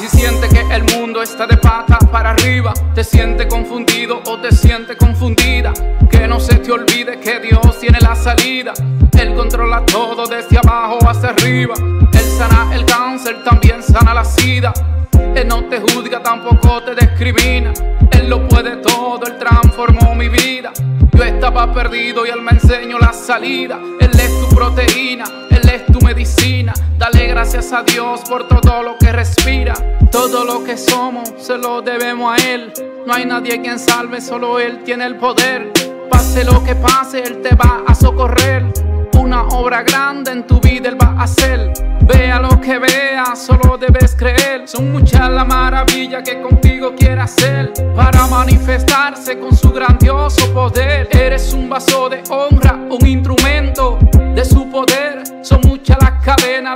Si sientes que el mundo está de pata para arriba, te sientes confundido o te sientes confundida, que no se te olvide que Dios tiene la salida. Él controla todo desde abajo hacia arriba. Él sana el cáncer, también sana la sida. Él no te juzga, tampoco te discrimina. Él lo puede todo, Él transformó mi vida. Yo estaba perdido y Él me enseñó la salida. Él es tu proteína, es tu medicina. Dale gracias a Dios por todo lo que respira. Todo lo que somos se lo debemos a Él. No hay nadie quien salve, solo Él tiene el poder. Pase lo que pase, Él te va a socorrer. Una obra grande en tu vida Él va a hacer. Vea lo que vea, solo debes creer. Son muchas las maravillas que contigo quiere hacer para manifestarse con su grandioso poder. Eres un vaso de honra,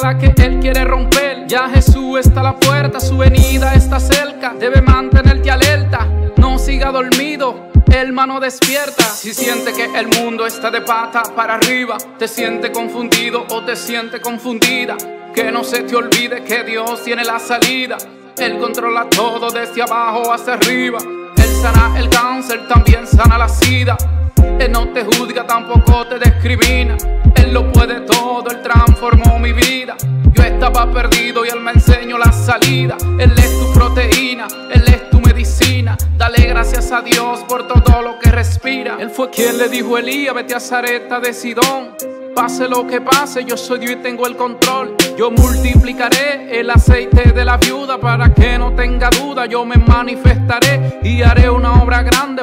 las que Él quiere romper. Ya Jesús está a la puerta, su venida está cerca. Debe mantenerte alerta, no siga dormido. Hermano despierta Si siente que el mundo está de pata para arriba Te siente confundido o te siente confundida que no se te olvide que Dios tiene la salida. Él controla todo desde abajo hacia arriba. Él sana el cáncer, también sana la sida. Él no te juzga, tampoco te discrimina. Él lo puede todo, Él transformó mi vida. Yo estaba perdido y Él me enseñó la salida. Él es tu proteína, Él es tu medicina. Dale gracias a Dios por todo lo que respira. Él fue quien le dijo a Elías, vete a Zareta de Sidón. Pase lo que pase, yo soy Dios y tengo el control. Yo multiplicaré el aceite de la viuda para que no tenga duda. Yo me manifestaré y haré una obra grande.